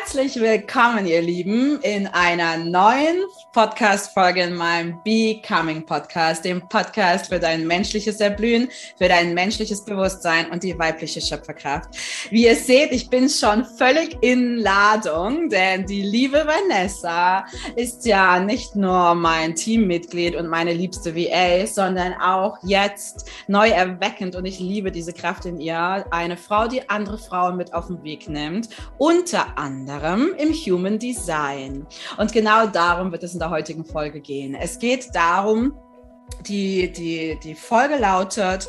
Herzlich willkommen, ihr Lieben, in einer neuen Podcast-Folge in meinem Becoming Podcast, dem Podcast für dein menschliches Erblühen, für dein menschliches Bewusstsein und die weibliche Schöpferkraft. Wie ihr seht, ich bin schon völlig in Ladung, denn die liebe Vanessa ist ja nicht nur mein Teammitglied und meine liebste VA, sondern auch jetzt neu erweckend und ich liebe diese Kraft in ihr. Eine Frau, die andere Frauen mit auf den Weg nimmt, unter anderem im Human Design. Und genau darum wird es in der heutigen Folge gehen. Es geht darum, die, die, die Folge lautet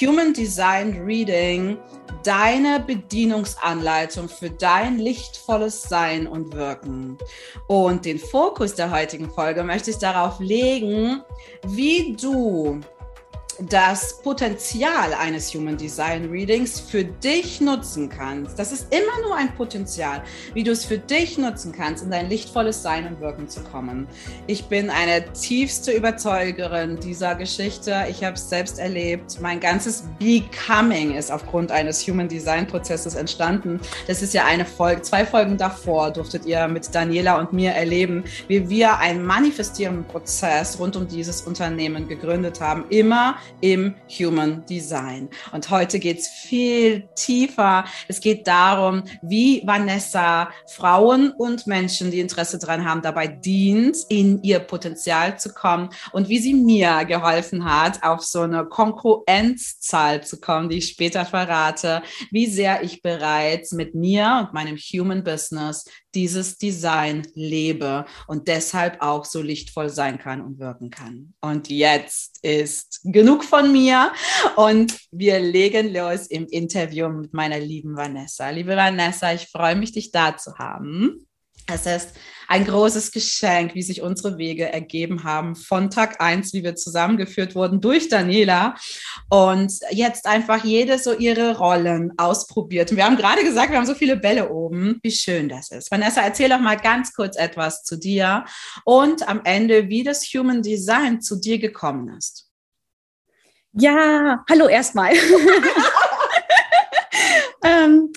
Human Design Reading, deine Bedienungsanleitung für dein lichtvolles Sein und Wirken. Und den Fokus der heutigen Folge möchte ich darauf legen, wie du das Potenzial eines Human Design Readings für dich nutzen kannst. Das ist immer nur ein Potenzial, wie du es für dich nutzen kannst, in dein lichtvolles Sein und Wirken zu kommen. Ich bin eine tiefste Überzeugerin dieser Geschichte. Ich habe es selbst erlebt. Mein ganzes Becoming ist aufgrund eines Human Design Prozesses entstanden. Das ist ja eine Folge, zwei Folgen davor durftet ihr mit Daniela und mir erleben, wie wir einen manifestierenden Prozess rund um dieses Unternehmen gegründet haben. Immer im Human Design. Und heute geht es viel tiefer. Es geht darum, wie Vanessa Frauen und Menschen, die Interesse daran haben, dabei dient, in ihr Potenzial zu kommen und wie sie mir geholfen hat, auf so eine Konkurrenzzahl zu kommen, die ich später verrate, wie sehr ich bereits mit mir und meinem Human Business dieses Design lebe und deshalb auch so lichtvoll sein kann und wirken kann. Und jetzt ist genug von mir und wir legen los im Interview mit meiner lieben Vanessa. Liebe Vanessa, ich freue mich, dich da zu haben. Es ist ein großes Geschenk, wie sich unsere Wege ergeben haben von Tag eins, wie wir zusammengeführt wurden durch Daniela und jetzt einfach jede so ihre Rollen ausprobiert. Und wir haben gerade gesagt, wir haben so viele Bälle oben. Wie schön das ist. Vanessa, erzähl doch mal ganz kurz etwas zu dir und am Ende, wie das Human Design zu dir gekommen ist. Ja, hallo erstmal. ähm,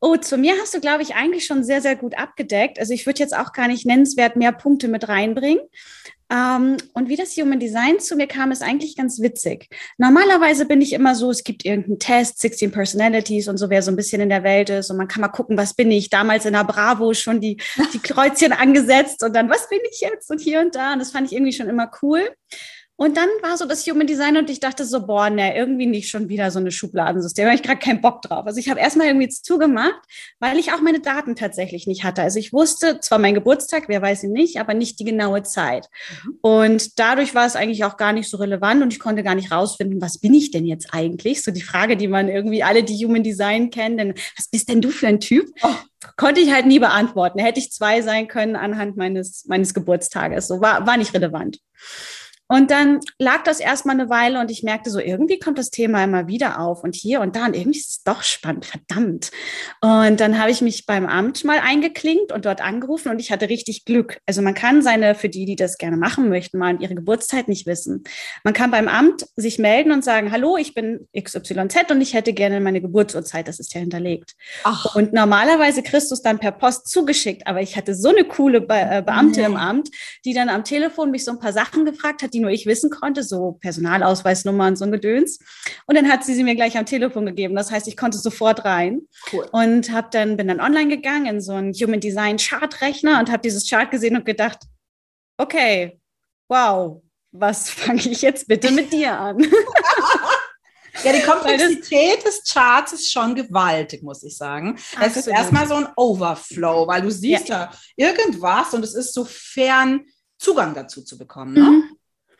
Oh, zu mir hast du, glaube ich, eigentlich schon sehr, sehr gut abgedeckt. Also ich würde jetzt auch gar nicht nennenswert mehr Punkte mit reinbringen. Ähm, und wie das Human Design zu mir kam, ist eigentlich ganz witzig. Normalerweise bin ich immer so, es gibt irgendeinen Test, 16 Personalities und so, wer so ein bisschen in der Welt ist. Und man kann mal gucken, was bin ich. Damals in der Bravo schon die, die Kreuzchen angesetzt und dann, was bin ich jetzt? Und hier und da. Und das fand ich irgendwie schon immer cool. Und dann war so das Human Design und ich dachte so, boah, ne, irgendwie nicht schon wieder so eine Schubladensystem. Da habe ich gerade keinen Bock drauf. Also ich habe erstmal irgendwie zugemacht, weil ich auch meine Daten tatsächlich nicht hatte. Also ich wusste zwar mein Geburtstag, wer weiß ihn nicht, aber nicht die genaue Zeit. Mhm. Und dadurch war es eigentlich auch gar nicht so relevant und ich konnte gar nicht rausfinden, was bin ich denn jetzt eigentlich? So die Frage, die man irgendwie alle, die Human Design kennen, denn was bist denn du für ein Typ? Oh konnte ich halt nie beantworten. Hätte ich zwei sein können anhand meines, meines Geburtstages. So war, war nicht relevant. Und dann lag das erstmal eine Weile und ich merkte so, irgendwie kommt das Thema immer wieder auf und hier und da und irgendwie ist es doch spannend, verdammt. Und dann habe ich mich beim Amt mal eingeklinkt und dort angerufen und ich hatte richtig Glück. Also man kann seine, für die, die das gerne machen möchten, mal ihre Geburtszeit nicht wissen. Man kann beim Amt sich melden und sagen, hallo, ich bin XYZ und ich hätte gerne meine Geburtsurzeit, das ist ja hinterlegt. Ach. Und normalerweise kriegst du es dann per Post zugeschickt, aber ich hatte so eine coole Be äh, Beamte mhm. im Amt, die dann am Telefon mich so ein paar Sachen gefragt hat, die nur ich wissen konnte, so Personalausweisnummern und so ein Gedöns. Und dann hat sie sie mir gleich am Telefon gegeben. Das heißt, ich konnte sofort rein cool. und habe dann bin dann online gegangen in so einen Human Design Chart Rechner und habe dieses Chart gesehen und gedacht, okay, wow, was fange ich jetzt bitte mit dir an? Ja, die Komplexität des Charts ist schon gewaltig, muss ich sagen. Es ist erstmal so ein Overflow, weil du siehst ja. ja irgendwas und es ist so fern, Zugang dazu zu bekommen. Ne? Mhm.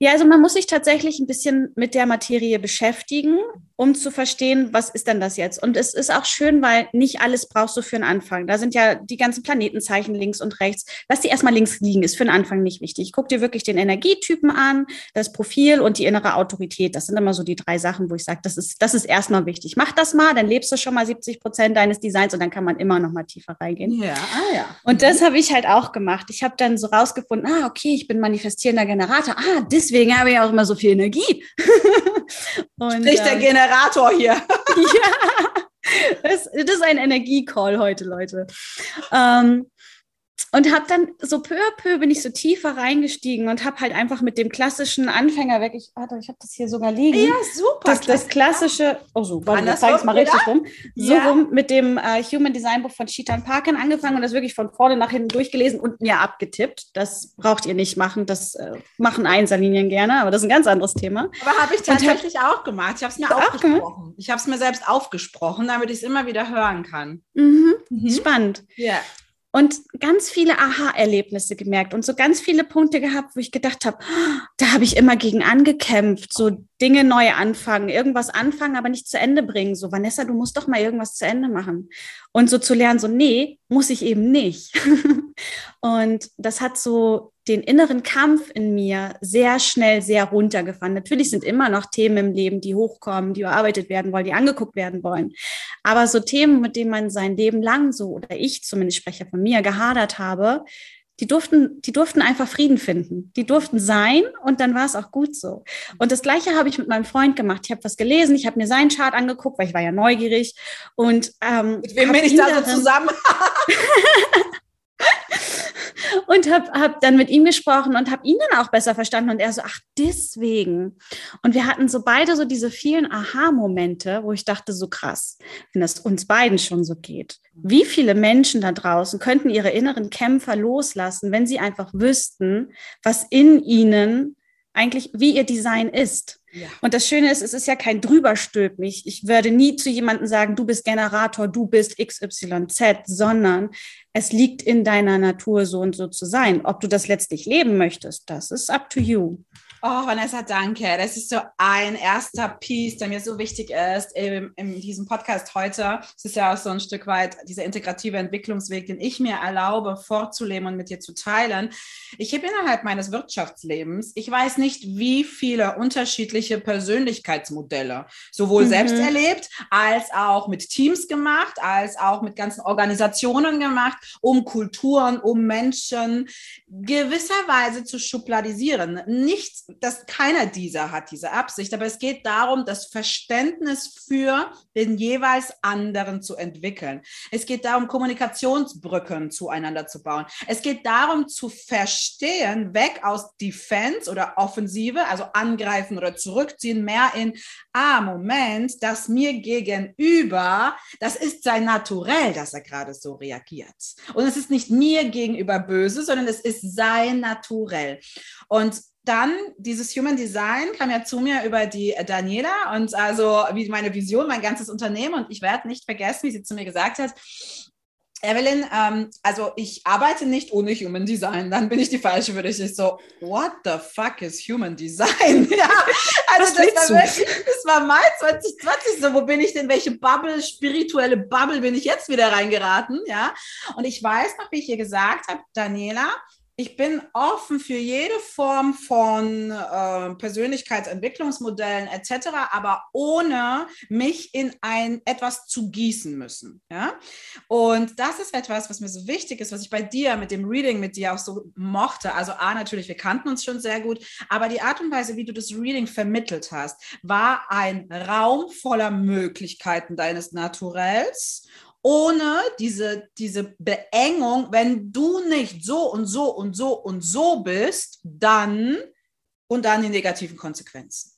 Ja, also man muss sich tatsächlich ein bisschen mit der Materie beschäftigen, um zu verstehen, was ist denn das jetzt? Und es ist auch schön, weil nicht alles brauchst du für einen Anfang. Da sind ja die ganzen Planetenzeichen links und rechts. Lass die erstmal links liegen, ist für den Anfang nicht wichtig. Guck dir wirklich den Energietypen an, das Profil und die innere Autorität. Das sind immer so die drei Sachen, wo ich sage, das ist, das ist erstmal wichtig. Mach das mal, dann lebst du schon mal 70 Prozent deines Designs und dann kann man immer noch mal tiefer reingehen. Ja, ah, ja. Und das habe ich halt auch gemacht. Ich habe dann so rausgefunden, ah, okay, ich bin manifestierender Generator. Ah, das deswegen habe ich auch immer so viel Energie. Und, Sprich der ähm, Generator hier. ja. Das, das ist ein Energiecall heute, Leute. Ähm, und habe dann so peu à peu bin ich so tiefer reingestiegen und habe halt einfach mit dem klassischen Anfänger weg. Ich, warte, ich habe das hier sogar liegen. Ja, super. Das, das klassische, oh so, warte, ich zeige es mal richtig rum. So ja. rum mit dem äh, Human Design Buch von Chetan Parkin angefangen und das wirklich von vorne nach hinten durchgelesen und mir abgetippt. Das braucht ihr nicht machen. Das äh, machen Einserlinien gerne, aber das ist ein ganz anderes Thema. Aber habe ich tatsächlich hab, auch gemacht. Ich habe es mir aufgesprochen. Ich habe es mir selbst aufgesprochen, damit ich es immer wieder hören kann. Mhm. Mhm. Spannend. Ja und ganz viele Aha-Erlebnisse gemerkt und so ganz viele Punkte gehabt, wo ich gedacht habe, da habe ich immer gegen angekämpft, so Dinge neu anfangen, irgendwas anfangen, aber nicht zu Ende bringen. So, Vanessa, du musst doch mal irgendwas zu Ende machen. Und so zu lernen, so, nee, muss ich eben nicht. und das hat so den inneren Kampf in mir sehr schnell sehr runtergefahren. Natürlich sind immer noch Themen im Leben, die hochkommen, die bearbeitet werden wollen, die angeguckt werden wollen. Aber so Themen, mit denen man sein Leben lang so, oder ich zumindest spreche von mir, gehadert habe, die durften, die durften einfach Frieden finden. Die durften sein und dann war es auch gut so. Und das Gleiche habe ich mit meinem Freund gemacht. Ich habe was gelesen, ich habe mir seinen Chart angeguckt, weil ich war ja neugierig. Und ähm, mit wem bin ich da so zusammen? und habe hab dann mit ihm gesprochen und habe ihn dann auch besser verstanden und er so, ach, deswegen. Und wir hatten so beide so diese vielen Aha-Momente, wo ich dachte, so krass, wenn das uns beiden schon so geht. Wie viele Menschen da draußen könnten ihre inneren Kämpfer loslassen, wenn sie einfach wüssten, was in ihnen eigentlich, wie ihr Design ist. Ja. Und das Schöne ist, es ist ja kein Drüberstülpen. Ich, ich würde nie zu jemandem sagen, du bist Generator, du bist XYZ, sondern es liegt in deiner Natur, so und so zu sein. Ob du das letztlich leben möchtest, das ist up to you. Oh, Vanessa, danke. Das ist so ein erster Piece, der mir so wichtig ist in, in diesem Podcast heute. Es ist ja auch so ein Stück weit dieser integrative Entwicklungsweg, den ich mir erlaube, vorzuleben und mit dir zu teilen. Ich habe innerhalb meines Wirtschaftslebens, ich weiß nicht, wie viele unterschiedliche Persönlichkeitsmodelle, sowohl mhm. selbst erlebt, als auch mit Teams gemacht, als auch mit ganzen Organisationen gemacht, um Kulturen, um Menschen gewisserweise zu schubladisieren. Nicht dass keiner dieser hat diese Absicht, aber es geht darum, das Verständnis für den jeweils anderen zu entwickeln. Es geht darum, Kommunikationsbrücken zueinander zu bauen. Es geht darum, zu verstehen, weg aus Defense oder Offensive, also angreifen oder zurückziehen, mehr in, ah, Moment, das mir gegenüber, das ist sein Naturell, dass er gerade so reagiert. Und es ist nicht mir gegenüber böse, sondern es ist sein Naturell. Und dann dieses Human Design kam ja zu mir über die Daniela und also wie meine Vision, mein ganzes Unternehmen und ich werde nicht vergessen, wie sie zu mir gesagt hat, Evelyn, ähm, also ich arbeite nicht ohne Human Design, dann bin ich die Falsche für dich. Ich so, what the fuck is Human Design? ja, also das war, wirklich, das war Mai 2020, so wo bin ich denn, welche Bubble, spirituelle Bubble bin ich jetzt wieder reingeraten? Ja, und ich weiß noch, wie ich ihr gesagt habe, Daniela, ich bin offen für jede Form von äh, Persönlichkeitsentwicklungsmodellen etc., aber ohne mich in ein etwas zu gießen müssen. Ja? Und das ist etwas, was mir so wichtig ist, was ich bei dir mit dem Reading mit dir auch so mochte. Also A, natürlich, wir kannten uns schon sehr gut, aber die Art und Weise, wie du das Reading vermittelt hast, war ein Raum voller Möglichkeiten deines Naturells ohne diese, diese Beengung, wenn du nicht so und so und so und so bist, dann und dann die negativen Konsequenzen.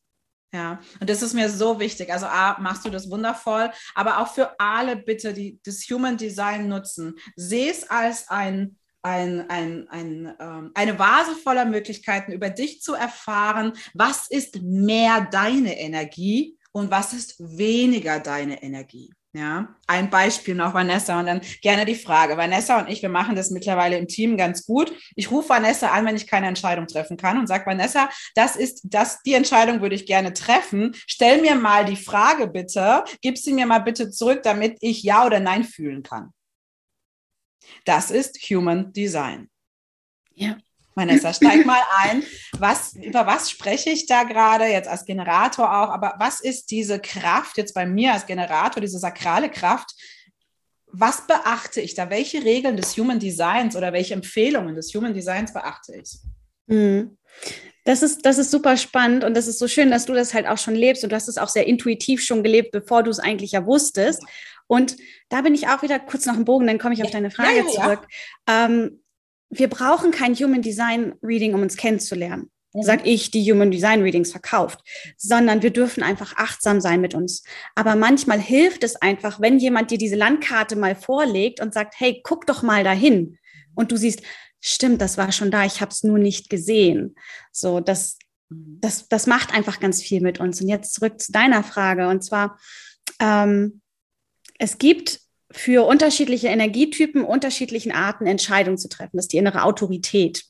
Ja, und das ist mir so wichtig. Also A, machst du das wundervoll, aber auch für alle bitte, die das Human Design nutzen, sehe es als ein, ein, ein, ein, ähm, eine Vase voller Möglichkeiten, über dich zu erfahren, was ist mehr deine Energie und was ist weniger deine Energie. Ja, ein Beispiel noch, Vanessa, und dann gerne die Frage. Vanessa und ich, wir machen das mittlerweile im Team ganz gut. Ich rufe Vanessa an, wenn ich keine Entscheidung treffen kann und sage, Vanessa, das ist das, die Entscheidung würde ich gerne treffen. Stell mir mal die Frage bitte, gib sie mir mal bitte zurück, damit ich Ja oder Nein fühlen kann. Das ist Human Design. Ja. Vanessa, steig mal ein. Was, über was spreche ich da gerade jetzt als Generator auch? Aber was ist diese Kraft jetzt bei mir als Generator, diese sakrale Kraft? Was beachte ich da? Welche Regeln des Human Designs oder welche Empfehlungen des Human Designs beachte ich? Mhm. Das ist, das ist super spannend und das ist so schön, dass du das halt auch schon lebst und du hast es auch sehr intuitiv schon gelebt, bevor du es eigentlich ja wusstest. Und da bin ich auch wieder kurz noch im Bogen, dann komme ich auf deine Frage ja, ja, zurück. Ähm, wir brauchen kein Human Design Reading, um uns kennenzulernen mhm. sag ich, die Human Design Readings verkauft, sondern wir dürfen einfach achtsam sein mit uns. Aber manchmal hilft es einfach, wenn jemand dir diese Landkarte mal vorlegt und sagt, hey, guck doch mal dahin. Und du siehst, stimmt, das war schon da, ich habe es nur nicht gesehen. So, das, mhm. das, das macht einfach ganz viel mit uns. Und jetzt zurück zu deiner Frage. Und zwar, ähm, es gibt für unterschiedliche Energietypen unterschiedlichen Arten Entscheidungen zu treffen. Das ist die innere Autorität.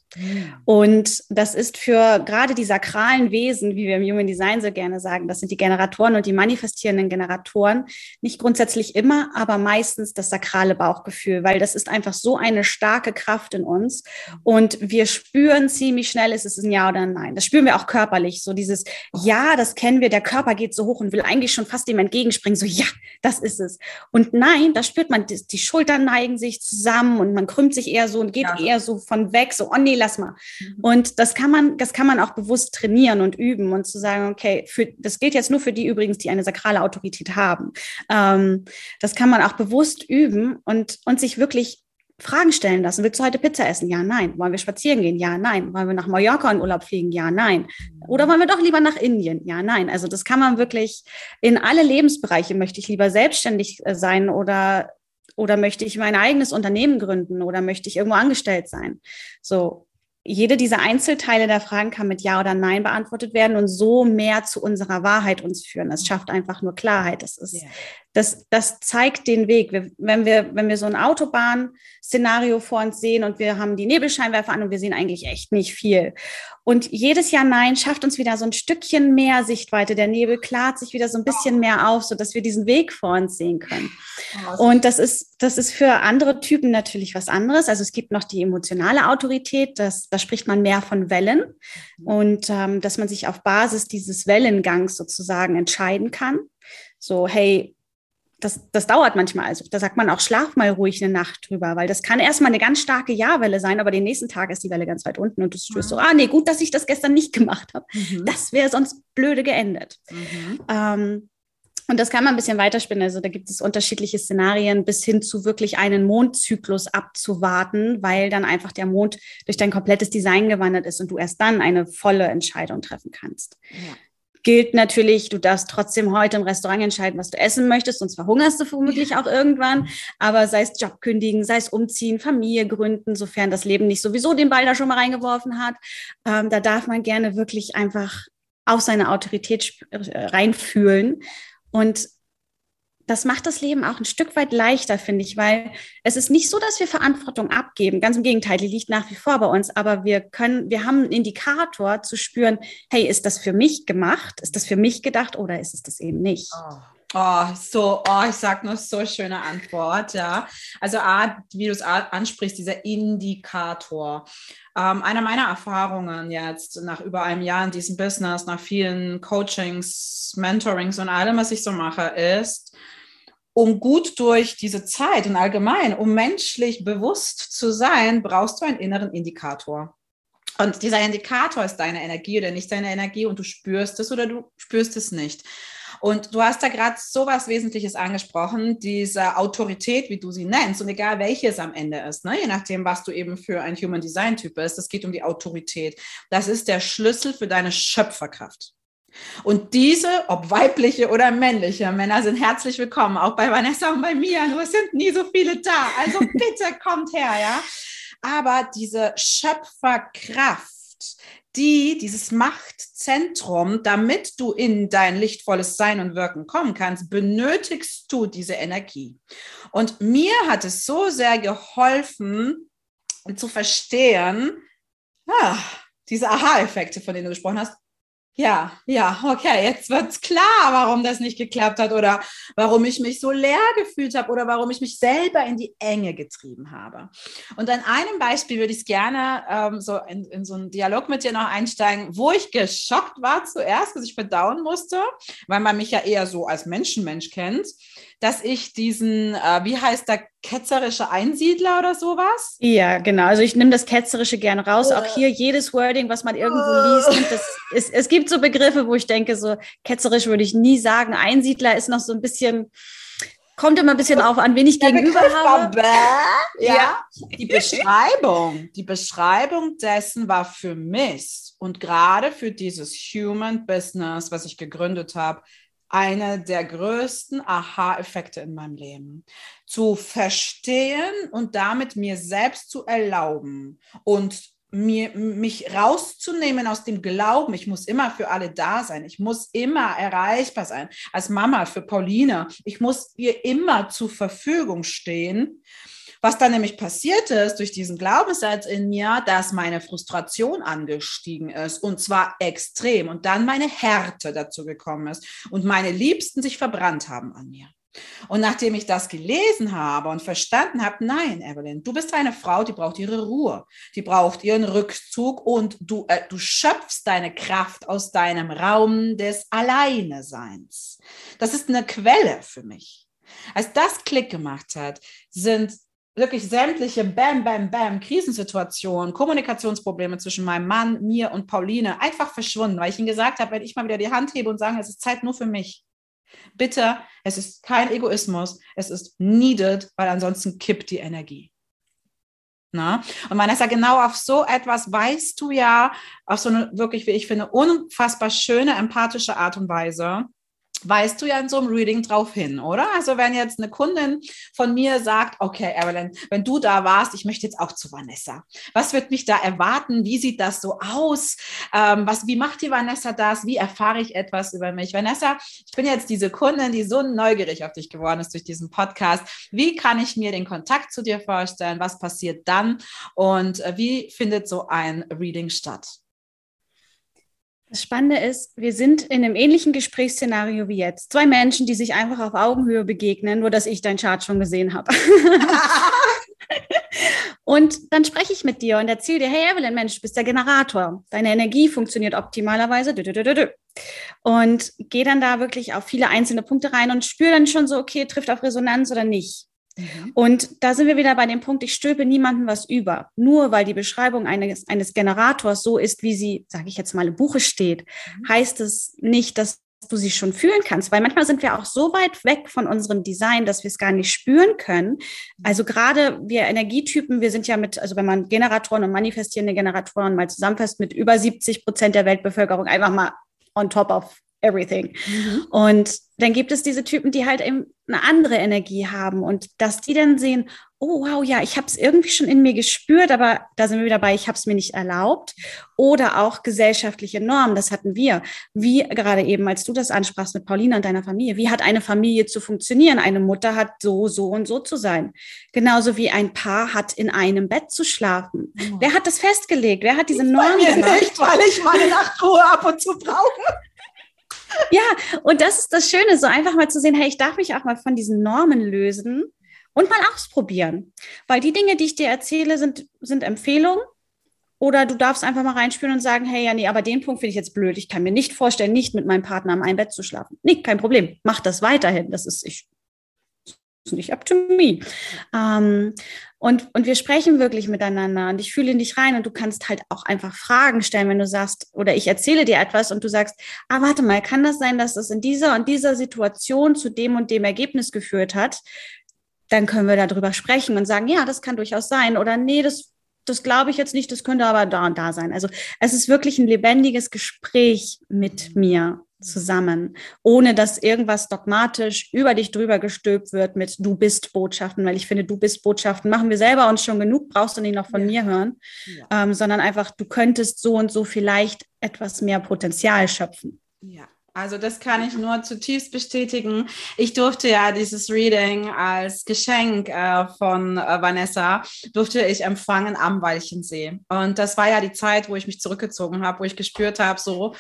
Und das ist für gerade die sakralen Wesen, wie wir im Human Design so gerne sagen, das sind die Generatoren und die manifestierenden Generatoren, nicht grundsätzlich immer, aber meistens das sakrale Bauchgefühl, weil das ist einfach so eine starke Kraft in uns. Und wir spüren ziemlich schnell, ist es ein Ja oder ein Nein. Das spüren wir auch körperlich. So dieses Ja, das kennen wir, der Körper geht so hoch und will eigentlich schon fast dem entgegenspringen. So, ja, das ist es. Und nein, da spürt man, die, Schultern neigen sich zusammen und man krümmt sich eher so und geht ja. eher so von weg, so, oh nee, lass mal. Mhm. Und das kann man, das kann man auch bewusst trainieren und üben und zu sagen, okay, für, das gilt jetzt nur für die übrigens, die eine sakrale Autorität haben. Ähm, das kann man auch bewusst üben und, und sich wirklich Fragen stellen lassen. Willst du heute Pizza essen? Ja, nein. Wollen wir spazieren gehen? Ja, nein. Wollen wir nach Mallorca in Urlaub fliegen? Ja, nein. Oder wollen wir doch lieber nach Indien? Ja, nein. Also das kann man wirklich in alle Lebensbereiche. Möchte ich lieber selbstständig äh, sein oder oder möchte ich mein eigenes Unternehmen gründen oder möchte ich irgendwo angestellt sein? So, jede dieser Einzelteile der Fragen kann mit Ja oder Nein beantwortet werden und so mehr zu unserer Wahrheit uns führen. Das schafft einfach nur Klarheit. Das ist, yeah. das, das zeigt den Weg. Wir, wenn wir, wenn wir so ein Autobahn-Szenario vor uns sehen und wir haben die Nebelscheinwerfer an und wir sehen eigentlich echt nicht viel. Und jedes Ja Nein schafft uns wieder so ein Stückchen mehr Sichtweite. Der Nebel klart sich wieder so ein bisschen mehr auf, so dass wir diesen Weg vor uns sehen können. Und das ist, das ist für andere Typen natürlich was anderes. Also es gibt noch die emotionale Autorität, das, da spricht man mehr von Wellen mhm. und ähm, dass man sich auf Basis dieses Wellengangs sozusagen entscheiden kann. So, hey, das, das dauert manchmal. Also da sagt man auch, schlaf mal ruhig eine Nacht drüber, weil das kann erstmal eine ganz starke Ja-Welle sein, aber den nächsten Tag ist die Welle ganz weit unten und du spürst so, ah nee, gut, dass ich das gestern nicht gemacht habe. Mhm. Das wäre sonst blöde geendet. Mhm. Ähm, und das kann man ein bisschen weiterspinnen. Also da gibt es unterschiedliche Szenarien bis hin zu wirklich einen Mondzyklus abzuwarten, weil dann einfach der Mond durch dein komplettes Design gewandert ist und du erst dann eine volle Entscheidung treffen kannst. Ja gilt natürlich, du darfst trotzdem heute im Restaurant entscheiden, was du essen möchtest, sonst verhungerst du vermutlich auch irgendwann. Aber sei es Job kündigen, sei es umziehen, Familie gründen, sofern das Leben nicht sowieso den Ball da schon mal reingeworfen hat, ähm, da darf man gerne wirklich einfach auf seine Autorität äh, reinfühlen und das macht das Leben auch ein Stück weit leichter, finde ich, weil es ist nicht so, dass wir Verantwortung abgeben. Ganz im Gegenteil, die liegt nach wie vor bei uns, aber wir können, wir haben einen Indikator zu spüren, hey, ist das für mich gemacht? Ist das für mich gedacht oder ist es das eben nicht? Oh. Oh, so, oh, ich sag nur so schöne Antwort, ja. Also A, wie du es ansprichst, dieser Indikator. Ähm, eine meiner Erfahrungen jetzt nach über einem Jahr in diesem Business, nach vielen Coachings, Mentorings und allem, was ich so mache, ist, um gut durch diese Zeit und allgemein, um menschlich bewusst zu sein, brauchst du einen inneren Indikator. Und dieser Indikator ist deine Energie oder nicht deine Energie und du spürst es oder du spürst es nicht. Und du hast da gerade so was Wesentliches angesprochen, diese Autorität, wie du sie nennst, und egal welches am Ende ist, ne? je nachdem, was du eben für ein Human Design Typ bist, es geht um die Autorität. Das ist der Schlüssel für deine Schöpferkraft. Und diese, ob weibliche oder männliche Männer, sind herzlich willkommen, auch bei Vanessa und bei mir. Nur es sind nie so viele da. Also bitte kommt her, ja. Aber diese Schöpferkraft, die, dieses Machtzentrum, damit du in dein lichtvolles Sein und Wirken kommen kannst, benötigst du diese Energie. Und mir hat es so sehr geholfen, zu verstehen, ah, diese Aha-Effekte, von denen du gesprochen hast, ja, ja, okay, jetzt wird es klar, warum das nicht geklappt hat oder warum ich mich so leer gefühlt habe oder warum ich mich selber in die Enge getrieben habe. Und an einem Beispiel würde ich gerne ähm, so in, in, so einen Dialog mit dir noch einsteigen, wo ich geschockt war zuerst, dass ich verdauen musste, weil man mich ja eher so als Menschenmensch kennt dass ich diesen, äh, wie heißt der, ketzerische Einsiedler oder sowas? Ja, genau. Also ich nehme das Ketzerische gerne raus. Auch hier jedes Wording, was man irgendwo liest. Das ist, es gibt so Begriffe, wo ich denke, so ketzerisch würde ich nie sagen. Einsiedler ist noch so ein bisschen Kommt immer ein bisschen auf an, wen ich Der gegenüber habe. Ja. ja. Die Beschreibung, die Beschreibung dessen war für mich und gerade für dieses Human Business, was ich gegründet habe, eine der größten Aha-Effekte in meinem Leben. Zu verstehen und damit mir selbst zu erlauben und mir, mich rauszunehmen aus dem Glauben, ich muss immer für alle da sein, ich muss immer erreichbar sein, als Mama für Pauline, ich muss ihr immer zur Verfügung stehen. Was dann nämlich passiert ist durch diesen Glaubenssatz in mir, dass meine Frustration angestiegen ist und zwar extrem und dann meine Härte dazu gekommen ist und meine Liebsten sich verbrannt haben an mir. Und nachdem ich das gelesen habe und verstanden habe, nein, Evelyn, du bist eine Frau, die braucht ihre Ruhe, die braucht ihren Rückzug und du, äh, du schöpfst deine Kraft aus deinem Raum des Alleineseins. Das ist eine Quelle für mich. Als das Klick gemacht hat, sind wirklich sämtliche Bam, Bam, Bam, Krisensituationen, Kommunikationsprobleme zwischen meinem Mann, mir und Pauline einfach verschwunden, weil ich ihm gesagt habe, wenn ich mal wieder die Hand hebe und sage, es ist Zeit nur für mich Bitte, es ist kein Egoismus, es ist needed, weil ansonsten kippt die Energie. Na? Und Vanessa, genau auf so etwas weißt du ja, auf so eine wirklich, wie ich finde, unfassbar schöne, empathische Art und Weise, weißt du ja in so einem Reading drauf hin, oder? Also wenn jetzt eine Kundin von mir sagt, okay, Evelyn, wenn du da warst, ich möchte jetzt auch zu Vanessa. Was wird mich da erwarten? Wie sieht das so aus? Ähm, was, wie macht die Vanessa das? Wie erfahre ich etwas über mich? Vanessa, ich bin jetzt diese Kundin, die so neugierig auf dich geworden ist durch diesen Podcast. Wie kann ich mir den Kontakt zu dir vorstellen? Was passiert dann? Und äh, wie findet so ein Reading statt? Das Spannende ist, wir sind in einem ähnlichen Gesprächsszenario wie jetzt. Zwei Menschen, die sich einfach auf Augenhöhe begegnen, nur dass ich deinen Chart schon gesehen habe. und dann spreche ich mit dir und erzähle dir, hey Evelyn, Mensch, du bist der Generator. Deine Energie funktioniert optimalerweise. Und gehe dann da wirklich auf viele einzelne Punkte rein und spüre dann schon so, okay, trifft auf Resonanz oder nicht. Mhm. Und da sind wir wieder bei dem Punkt, ich stülpe niemandem was über. Nur weil die Beschreibung eines, eines Generators so ist, wie sie, sage ich jetzt mal, im Buche steht, mhm. heißt es nicht, dass du sie schon fühlen kannst, weil manchmal sind wir auch so weit weg von unserem Design, dass wir es gar nicht spüren können. Also gerade wir Energietypen, wir sind ja mit, also wenn man Generatoren und manifestierende Generatoren mal zusammenfasst, mit über 70 Prozent der Weltbevölkerung einfach mal on top of everything. Mhm. Und dann gibt es diese Typen, die halt eben eine andere Energie haben und dass die dann sehen, oh wow, ja, ich habe es irgendwie schon in mir gespürt, aber da sind wir wieder bei, ich habe es mir nicht erlaubt. Oder auch gesellschaftliche Normen, das hatten wir. Wie gerade eben, als du das ansprachst mit Paulina und deiner Familie, wie hat eine Familie zu funktionieren? Eine Mutter hat so, so und so zu sein. Genauso wie ein Paar hat in einem Bett zu schlafen. Oh. Wer hat das festgelegt? Wer hat diese Normen? Nicht, weil ich meine Nachtruhe ab und zu brauche. Ja, und das ist das Schöne, so einfach mal zu sehen, hey, ich darf mich auch mal von diesen Normen lösen und mal ausprobieren. Weil die Dinge, die ich dir erzähle, sind, sind Empfehlungen. Oder du darfst einfach mal reinspüren und sagen, hey, ja, nee, aber den Punkt finde ich jetzt blöd. Ich kann mir nicht vorstellen, nicht mit meinem Partner am einen Bett zu schlafen. Nee, kein Problem. Mach das weiterhin. Das ist, ich, ist nicht up to me. Ähm, und, und wir sprechen wirklich miteinander und ich fühle dich rein und du kannst halt auch einfach Fragen stellen, wenn du sagst, oder ich erzähle dir etwas und du sagst, ah, warte mal, kann das sein, dass das in dieser und dieser Situation zu dem und dem Ergebnis geführt hat? Dann können wir darüber sprechen und sagen, ja, das kann durchaus sein oder nee, das, das glaube ich jetzt nicht, das könnte aber da und da sein. Also es ist wirklich ein lebendiges Gespräch mit mir zusammen, ohne dass irgendwas dogmatisch über dich drüber gestülpt wird mit Du bist Botschaften, weil ich finde, Du bist Botschaften machen wir selber uns schon genug, brauchst du nicht noch von ja. mir hören, ja. ähm, sondern einfach, du könntest so und so vielleicht etwas mehr Potenzial schöpfen. Ja. Also das kann ich nur zutiefst bestätigen. Ich durfte ja dieses Reading als Geschenk äh, von äh, Vanessa, durfte ich empfangen am Walchensee. Und das war ja die Zeit, wo ich mich zurückgezogen habe, wo ich gespürt habe, so,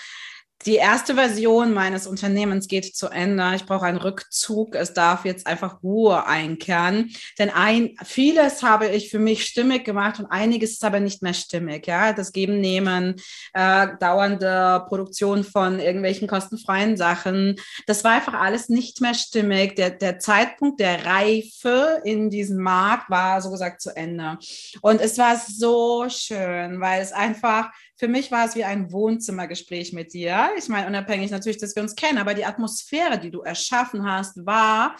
die erste Version meines Unternehmens geht zu Ende. Ich brauche einen Rückzug. Es darf jetzt einfach Ruhe einkehren. Denn ein, vieles habe ich für mich stimmig gemacht und einiges ist aber nicht mehr stimmig. Ja, das Geben, Nehmen, äh, dauernde Produktion von irgendwelchen kostenfreien Sachen. Das war einfach alles nicht mehr stimmig. Der, der Zeitpunkt der Reife in diesem Markt war so gesagt zu Ende. Und es war so schön, weil es einfach für mich war es wie ein Wohnzimmergespräch mit dir. Ich meine, unabhängig natürlich, dass wir uns kennen, aber die Atmosphäre, die du erschaffen hast, war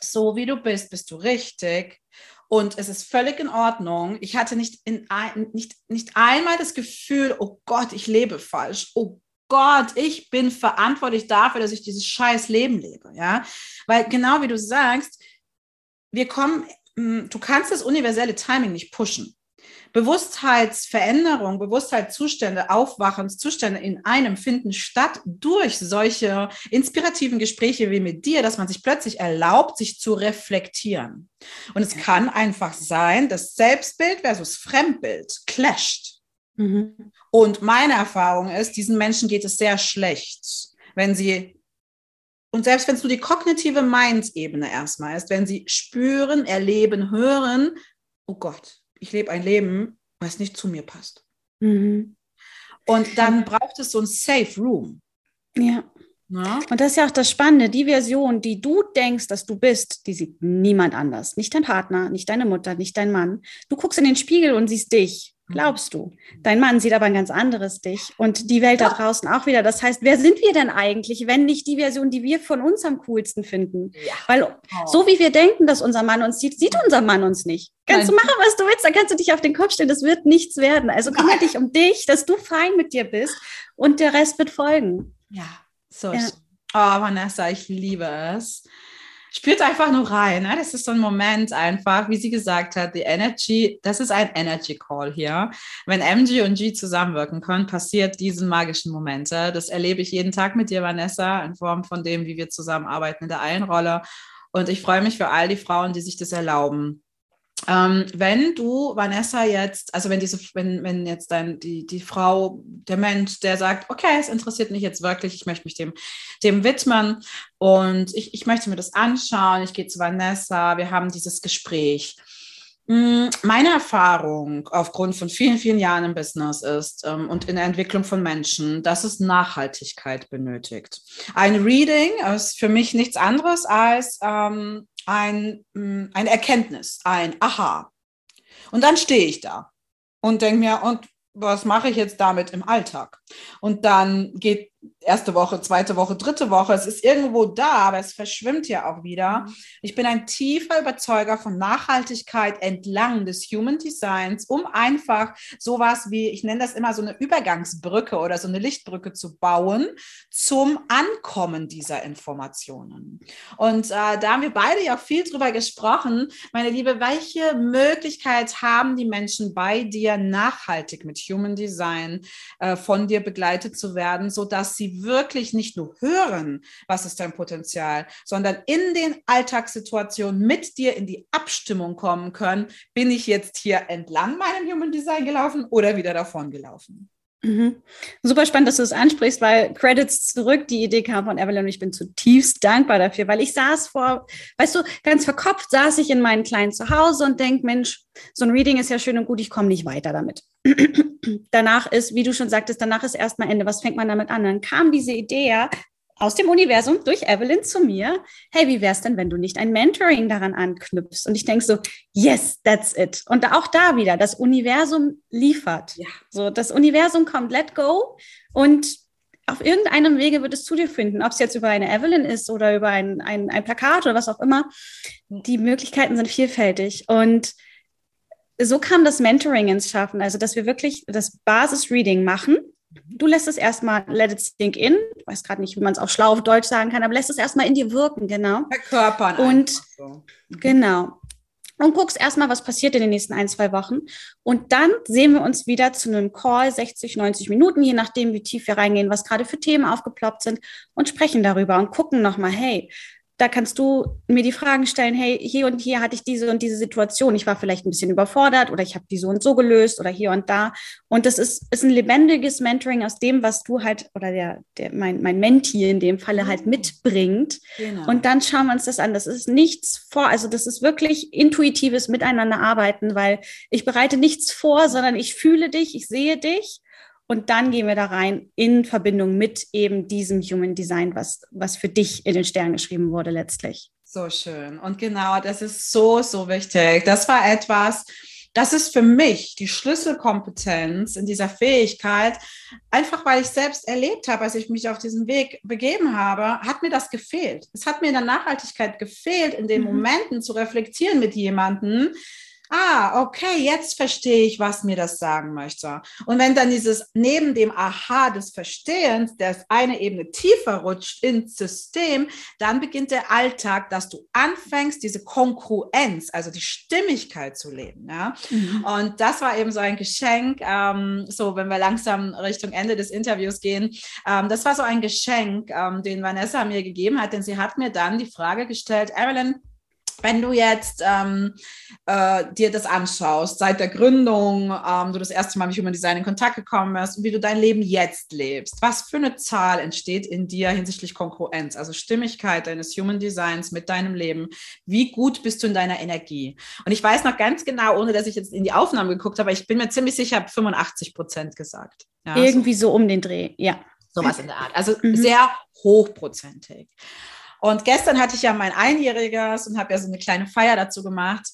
so wie du bist, bist du richtig. Und es ist völlig in Ordnung. Ich hatte nicht, in ein, nicht, nicht einmal das Gefühl, oh Gott, ich lebe falsch. Oh Gott, ich bin verantwortlich dafür, dass ich dieses scheiß Leben lebe. Ja, weil genau wie du sagst, wir kommen, hm, du kannst das universelle Timing nicht pushen. Bewusstheitsveränderung, Bewusstheitszustände, Aufwachenszustände in einem finden statt durch solche inspirativen Gespräche wie mit dir, dass man sich plötzlich erlaubt, sich zu reflektieren. Und es kann einfach sein, dass Selbstbild versus Fremdbild clasht. Mhm. Und meine Erfahrung ist, diesen Menschen geht es sehr schlecht, wenn sie und selbst wenn es nur die kognitive Minds-Ebene erstmal ist, wenn sie spüren, erleben, hören, oh Gott, ich lebe ein Leben, was nicht zu mir passt. Mhm. Und dann braucht es so ein Safe Room. Ja. Na? Und das ist ja auch das Spannende. Die Version, die du denkst, dass du bist, die sieht niemand anders. Nicht dein Partner, nicht deine Mutter, nicht dein Mann. Du guckst in den Spiegel und siehst dich. Glaubst du? Dein Mann sieht aber ein ganz anderes dich und die Welt da draußen auch wieder. Das heißt, wer sind wir denn eigentlich, wenn nicht die Version, die wir von uns am coolsten finden? Ja. Weil oh. so wie wir denken, dass unser Mann uns sieht, sieht unser Mann uns nicht. Kannst Nein. du machen, was du willst, dann kannst du dich auf den Kopf stellen. Das wird nichts werden. Also kümmere dich um dich, dass du fein mit dir bist und der Rest wird folgen. Ja, so. Ja. Oh, Vanessa, ich liebe es spürt einfach nur rein. Ne? Das ist so ein Moment einfach, wie sie gesagt hat, die Energy, das ist ein Energy Call hier. Wenn MG und G zusammenwirken können, passiert diesen magischen Momente. Das erlebe ich jeden Tag mit dir, Vanessa, in Form von dem, wie wir zusammenarbeiten in der Einrolle. Und ich freue mich für all die Frauen, die sich das erlauben. Ähm, wenn du, Vanessa, jetzt, also wenn diese, wenn, wenn jetzt dann die, die Frau, der Mensch, der sagt, okay, es interessiert mich jetzt wirklich, ich möchte mich dem, dem widmen und ich, ich möchte mir das anschauen, ich gehe zu Vanessa, wir haben dieses Gespräch. Mm, meine Erfahrung aufgrund von vielen, vielen Jahren im Business ist ähm, und in der Entwicklung von Menschen, dass es Nachhaltigkeit benötigt. Ein Reading ist für mich nichts anderes als ähm, ein, mm, eine Erkenntnis, ein Aha. Und dann stehe ich da und denke mir, und was mache ich jetzt damit im Alltag? Und dann geht erste Woche, zweite Woche, dritte Woche. Es ist irgendwo da, aber es verschwimmt ja auch wieder. Mhm. Ich bin ein tiefer Überzeuger von Nachhaltigkeit entlang des Human Designs, um einfach sowas wie, ich nenne das immer so eine Übergangsbrücke oder so eine Lichtbrücke zu bauen zum Ankommen dieser Informationen. Und äh, da haben wir beide ja viel drüber gesprochen. Meine Liebe, welche Möglichkeit haben die Menschen bei dir nachhaltig mit Human Design äh, von dir begleitet zu werden, sodass sie wirklich nicht nur hören, was ist dein Potenzial, sondern in den Alltagssituationen mit dir in die Abstimmung kommen können. Bin ich jetzt hier entlang meinem Human Design gelaufen oder wieder davon gelaufen? Mhm. Super spannend, dass du es das ansprichst, weil Credits zurück, die Idee kam von Evelyn und ich bin zutiefst dankbar dafür, weil ich saß vor, weißt du, ganz verkopft saß ich in meinem kleinen Zuhause und denk, Mensch, so ein Reading ist ja schön und gut, ich komme nicht weiter damit. danach ist, wie du schon sagtest, danach ist erstmal Ende. Was fängt man damit an? Dann kam diese Idee ja aus dem Universum durch Evelyn zu mir. Hey, wie wär's denn, wenn du nicht ein Mentoring daran anknüpfst? Und ich denke so, yes, that's it. Und auch da wieder, das Universum liefert. Ja. So, das Universum kommt, let go. Und auf irgendeinem Wege wird es zu dir finden, ob es jetzt über eine Evelyn ist oder über ein, ein, ein Plakat oder was auch immer. Die Möglichkeiten sind vielfältig. Und so kam das Mentoring ins Schaffen, also dass wir wirklich das Basis-Reading machen. Du lässt es erstmal, let it sink in. Ich weiß gerade nicht, wie man es auf schlau auf Deutsch sagen kann, aber lässt es erstmal in dir wirken, genau. Verkörpern. Und so. Mhm. genau. Und guckst erstmal, was passiert in den nächsten ein, zwei Wochen. Und dann sehen wir uns wieder zu einem Call, 60, 90 Minuten, je nachdem, wie tief wir reingehen, was gerade für Themen aufgeploppt sind und sprechen darüber und gucken nochmal, hey, da kannst du mir die Fragen stellen, hey, hier und hier hatte ich diese und diese Situation, ich war vielleicht ein bisschen überfordert oder ich habe die so und so gelöst oder hier und da. Und das ist, ist ein lebendiges Mentoring aus dem, was du halt oder der, der mein, mein Mentee in dem Falle halt mhm. mitbringt. Genau. Und dann schauen wir uns das an. Das ist nichts vor, also das ist wirklich intuitives Miteinander arbeiten, weil ich bereite nichts vor, sondern ich fühle dich, ich sehe dich und dann gehen wir da rein in Verbindung mit eben diesem Human Design, was, was für dich in den Stern geschrieben wurde letztlich. So schön. Und genau, das ist so, so wichtig. Das war etwas, das ist für mich die Schlüsselkompetenz in dieser Fähigkeit, einfach weil ich selbst erlebt habe, als ich mich auf diesen Weg begeben habe, hat mir das gefehlt. Es hat mir in der Nachhaltigkeit gefehlt, in den mhm. Momenten zu reflektieren mit jemandem, ah, okay, jetzt verstehe ich, was mir das sagen möchte. Und wenn dann dieses neben dem Aha des Verstehens, das eine Ebene tiefer rutscht ins System, dann beginnt der Alltag, dass du anfängst, diese Konkurrenz, also die Stimmigkeit zu leben. Ja? Mhm. Und das war eben so ein Geschenk, ähm, so wenn wir langsam Richtung Ende des Interviews gehen, ähm, das war so ein Geschenk, ähm, den Vanessa mir gegeben hat, denn sie hat mir dann die Frage gestellt, Evelyn, wenn du jetzt ähm, äh, dir das anschaust, seit der Gründung, ähm, du das erste Mal mit Human Design in Kontakt gekommen bist und wie du dein Leben jetzt lebst, was für eine Zahl entsteht in dir hinsichtlich Konkurrenz, also Stimmigkeit deines Human Designs mit deinem Leben? Wie gut bist du in deiner Energie? Und ich weiß noch ganz genau, ohne dass ich jetzt in die Aufnahme geguckt habe, ich bin mir ziemlich sicher, habe 85 Prozent gesagt. Ja, Irgendwie so. so um den Dreh, ja. Sowas in der Art. Also mhm. sehr hochprozentig. Und gestern hatte ich ja mein Einjähriges und habe ja so eine kleine Feier dazu gemacht.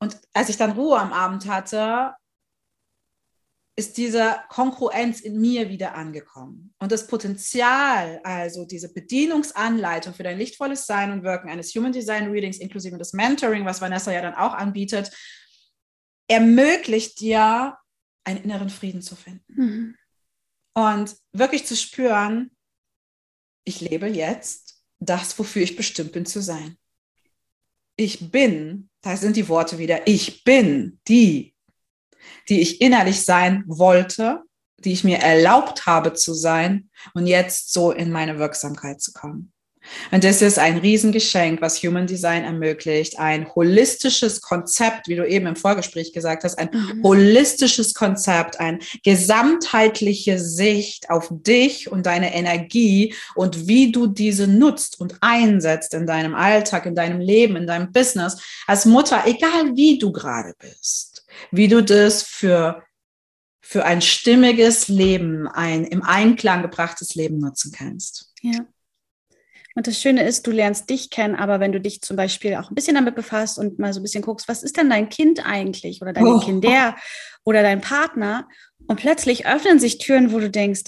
Und als ich dann Ruhe am Abend hatte, ist diese Konkurrenz in mir wieder angekommen. Und das Potenzial, also diese Bedienungsanleitung für dein lichtvolles Sein und Wirken eines Human Design Readings inklusive des Mentoring, was Vanessa ja dann auch anbietet, ermöglicht dir, einen inneren Frieden zu finden. Mhm. Und wirklich zu spüren, ich lebe jetzt das, wofür ich bestimmt bin zu sein. Ich bin, da sind die Worte wieder, ich bin die, die ich innerlich sein wollte, die ich mir erlaubt habe zu sein und jetzt so in meine Wirksamkeit zu kommen. Und das ist ein Riesengeschenk, was Human Design ermöglicht. Ein holistisches Konzept, wie du eben im Vorgespräch gesagt hast, ein mhm. holistisches Konzept, ein gesamtheitliche Sicht auf dich und deine Energie und wie du diese nutzt und einsetzt in deinem Alltag, in deinem Leben, in deinem Business, als Mutter, egal wie du gerade bist, wie du das für für ein stimmiges Leben, ein im Einklang gebrachtes Leben nutzen kannst. Ja. Und das Schöne ist, du lernst dich kennen, aber wenn du dich zum Beispiel auch ein bisschen damit befasst und mal so ein bisschen guckst, was ist denn dein Kind eigentlich oder deine oh. Kinder oder dein Partner und plötzlich öffnen sich Türen, wo du denkst,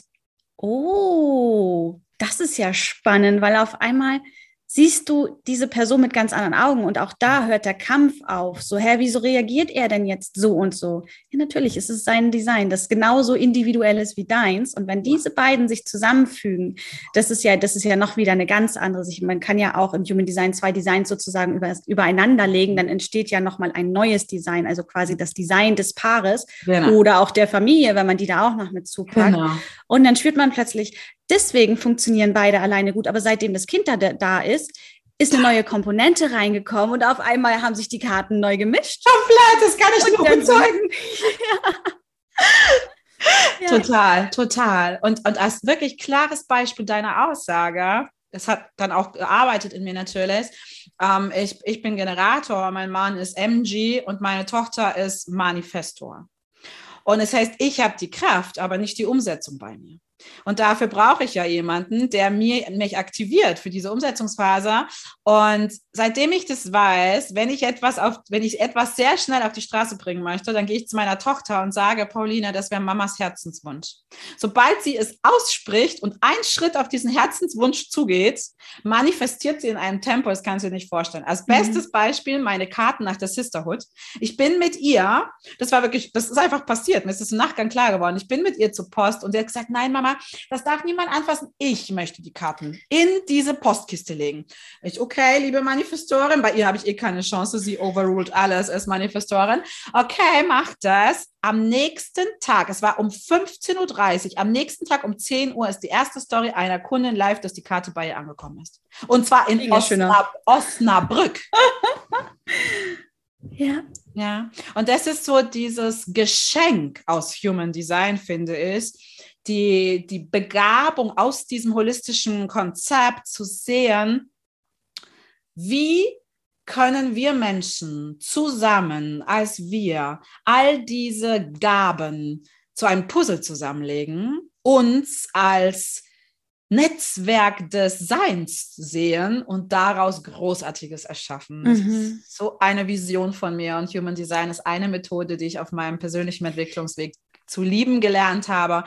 oh, das ist ja spannend, weil auf einmal siehst du diese Person mit ganz anderen Augen und auch da hört der Kampf auf. So, hä, wieso reagiert er denn jetzt so und so? Ja, natürlich, es ist sein Design, das genauso individuell ist wie deins. Und wenn diese beiden sich zusammenfügen, das ist ja, das ist ja noch wieder eine ganz andere Sicht. Man kann ja auch im Human Design zwei Designs sozusagen über, übereinander legen, dann entsteht ja nochmal ein neues Design, also quasi das Design des Paares genau. oder auch der Familie, wenn man die da auch noch mit zupackt. Genau. Und dann spürt man plötzlich, Deswegen funktionieren beide alleine gut. Aber seitdem das Kind da, da ist, ist eine neue Komponente reingekommen und auf einmal haben sich die Karten neu gemischt. Komplett, das kann ich nur bezeugen. ja. Total, total. Und, und als wirklich klares Beispiel deiner Aussage, das hat dann auch gearbeitet in mir natürlich. Ähm, ich, ich bin Generator, mein Mann ist MG und meine Tochter ist Manifestor. Und es das heißt, ich habe die Kraft, aber nicht die Umsetzung bei mir. Und dafür brauche ich ja jemanden, der mir, mich aktiviert für diese Umsetzungsphase. Und seitdem ich das weiß, wenn ich etwas auf, wenn ich etwas sehr schnell auf die Straße bringen möchte, dann gehe ich zu meiner Tochter und sage, Paulina, das wäre Mamas Herzenswunsch. Sobald sie es ausspricht und ein Schritt auf diesen Herzenswunsch zugeht, manifestiert sie in einem Tempo, das kannst du dir nicht vorstellen. Als mhm. bestes mhm. Beispiel meine Karten nach der Sisterhood. Ich bin mit ihr, das war wirklich, das ist einfach passiert, mir ist das im Nachgang klar geworden. Ich bin mit ihr zur Post und sie hat gesagt, nein, Mama, Mama, das darf niemand anfassen. Ich möchte die Karten in diese Postkiste legen. Ich, okay, liebe Manifestorin, bei ihr habe ich eh keine Chance. Sie overruled alles als Manifestorin. Okay, mach das. Am nächsten Tag, es war um 15.30 Uhr, am nächsten Tag um 10 Uhr ist die erste Story einer Kundin live, dass die Karte bei ihr angekommen ist. Und zwar in Osnab Osnabrück. Ja. Ja. Und das ist so dieses Geschenk aus Human Design, finde ich, die, die Begabung aus diesem holistischen Konzept zu sehen, wie können wir Menschen zusammen als wir all diese Gaben zu einem Puzzle zusammenlegen, uns als Netzwerk des Seins sehen und daraus Großartiges erschaffen. Mhm. So eine Vision von mir und Human Design ist eine Methode, die ich auf meinem persönlichen Entwicklungsweg zu lieben gelernt habe.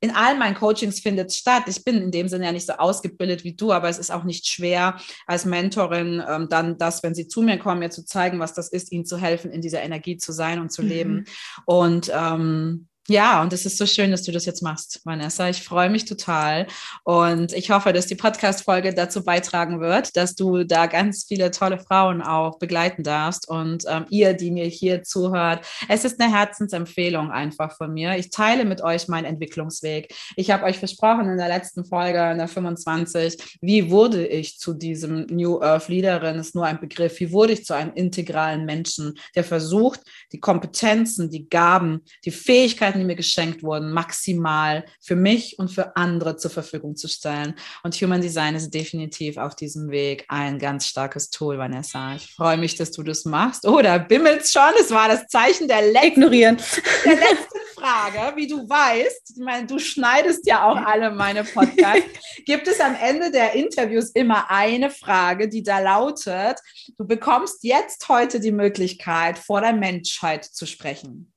In all meinen Coachings findet es statt. Ich bin in dem Sinne ja nicht so ausgebildet wie du, aber es ist auch nicht schwer, als Mentorin ähm, dann das, wenn sie zu mir kommen, mir zu zeigen, was das ist, ihnen zu helfen, in dieser Energie zu sein und zu mhm. leben. Und ähm, ja, und es ist so schön, dass du das jetzt machst, Vanessa. Ich freue mich total und ich hoffe, dass die Podcast-Folge dazu beitragen wird, dass du da ganz viele tolle Frauen auch begleiten darfst und ähm, ihr, die mir hier zuhört. Es ist eine Herzensempfehlung einfach von mir. Ich teile mit euch meinen Entwicklungsweg. Ich habe euch versprochen in der letzten Folge, in der 25, wie wurde ich zu diesem New Earth Leaderin? Ist nur ein Begriff. Wie wurde ich zu einem integralen Menschen, der versucht, die Kompetenzen, die Gaben, die Fähigkeiten, Möglichkeiten, die mir geschenkt wurden, maximal für mich und für andere zur Verfügung zu stellen. Und Human Design ist definitiv auf diesem Weg ein ganz starkes Tool, Vanessa. Ich freue mich, dass du das machst. Oder oh, bimmelst schon, es war das Zeichen der letzten, Ignorieren. Der letzten Frage. Wie du weißt, ich meine, du schneidest ja auch alle meine Podcasts. Gibt es am Ende der Interviews immer eine Frage, die da lautet, du bekommst jetzt heute die Möglichkeit, vor der Menschheit zu sprechen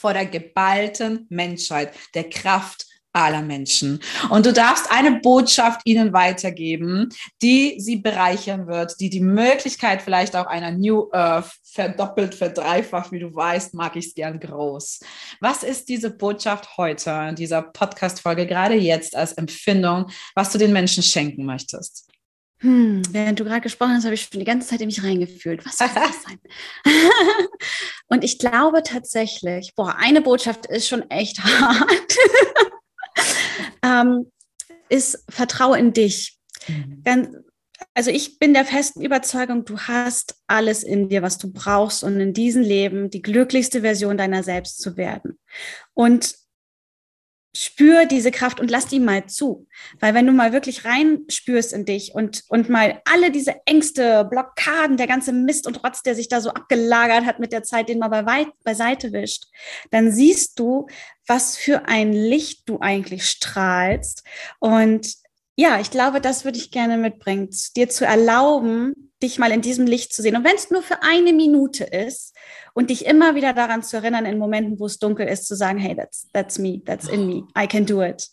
vor der geballten Menschheit, der Kraft aller Menschen. Und du darfst eine Botschaft ihnen weitergeben, die sie bereichern wird, die die Möglichkeit vielleicht auch einer New Earth verdoppelt, verdreifacht, wie du weißt, mag ich es gern groß. Was ist diese Botschaft heute in dieser Podcast-Folge, gerade jetzt als Empfindung, was du den Menschen schenken möchtest? Hm, während du gerade gesprochen hast, habe ich schon die ganze Zeit in mich reingefühlt. Was soll das sein? und ich glaube tatsächlich, boah, eine Botschaft ist schon echt hart. ähm, ist Vertraue in dich. Mhm. also ich bin der festen Überzeugung, du hast alles in dir, was du brauchst, um in diesem Leben die glücklichste Version deiner selbst zu werden. Und spür diese Kraft und lass die mal zu. Weil wenn du mal wirklich reinspürst in dich und, und mal alle diese Ängste, Blockaden, der ganze Mist und Rotz, der sich da so abgelagert hat mit der Zeit, den mal bei beiseite wischt, dann siehst du, was für ein Licht du eigentlich strahlst. Und ja, ich glaube, das würde ich gerne mitbringen, dir zu erlauben, dich mal in diesem Licht zu sehen. Und wenn es nur für eine Minute ist und dich immer wieder daran zu erinnern, in Momenten, wo es dunkel ist, zu sagen, hey, that's, that's me, that's in me, I can do it.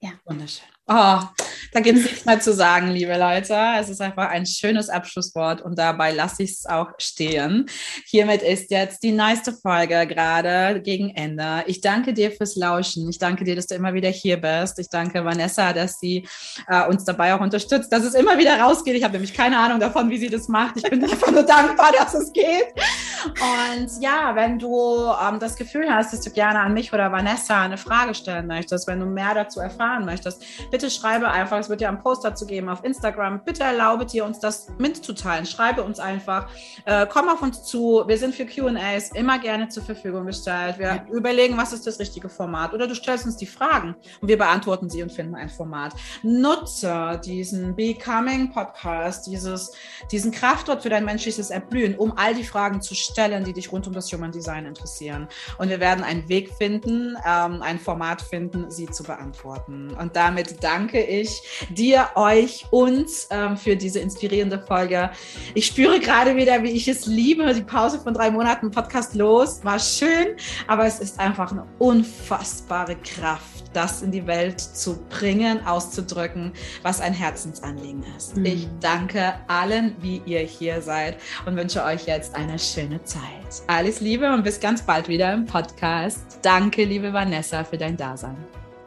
Ja. Wunderschön. Oh, da gibt es nichts mehr zu sagen, liebe Leute. Es ist einfach ein schönes Abschlusswort und dabei lasse ich es auch stehen. Hiermit ist jetzt die nächste Folge gerade gegen Ende. Ich danke dir fürs Lauschen. Ich danke dir, dass du immer wieder hier bist. Ich danke Vanessa, dass sie äh, uns dabei auch unterstützt, dass es immer wieder rausgeht. Ich habe nämlich keine Ahnung davon, wie sie das macht. Ich bin einfach nur dankbar, dass es geht. Und ja, wenn du ähm, das Gefühl hast, dass du gerne an mich oder Vanessa eine Frage stellen möchtest, wenn du mehr dazu erfahren möchtest, bitte bitte schreibe einfach, es wird ja einen Post dazu geben auf Instagram. Bitte erlaube dir, uns das mitzuteilen. Schreibe uns einfach. Äh, komm auf uns zu. Wir sind für QAs immer gerne zur Verfügung gestellt. Wir ja. überlegen, was ist das richtige Format. Oder du stellst uns die Fragen und wir beantworten sie und finden ein Format. Nutze diesen Becoming Podcast, dieses, diesen Kraftort für dein menschliches Erblühen, um all die Fragen zu stellen, die dich rund um das Human Design interessieren. Und wir werden einen Weg finden, ähm, ein Format finden, sie zu beantworten. Und damit danke ich dir, euch, uns ähm, für diese inspirierende Folge. Ich spüre gerade wieder, wie ich es liebe. Die Pause von drei Monaten Podcast los war schön, aber es ist einfach eine unfassbare Kraft, das in die Welt zu bringen, auszudrücken, was ein Herzensanliegen ist. Mhm. Ich danke allen, wie ihr hier seid und wünsche euch jetzt eine schöne Zeit. Alles Liebe und bis ganz bald wieder im Podcast. Danke, liebe Vanessa, für dein Dasein.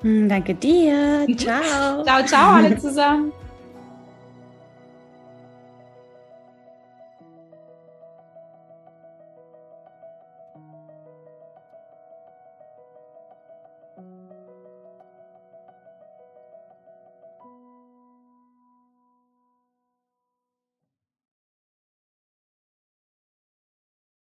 Danke dir. Ciao. ciao, ciao alle zusammen.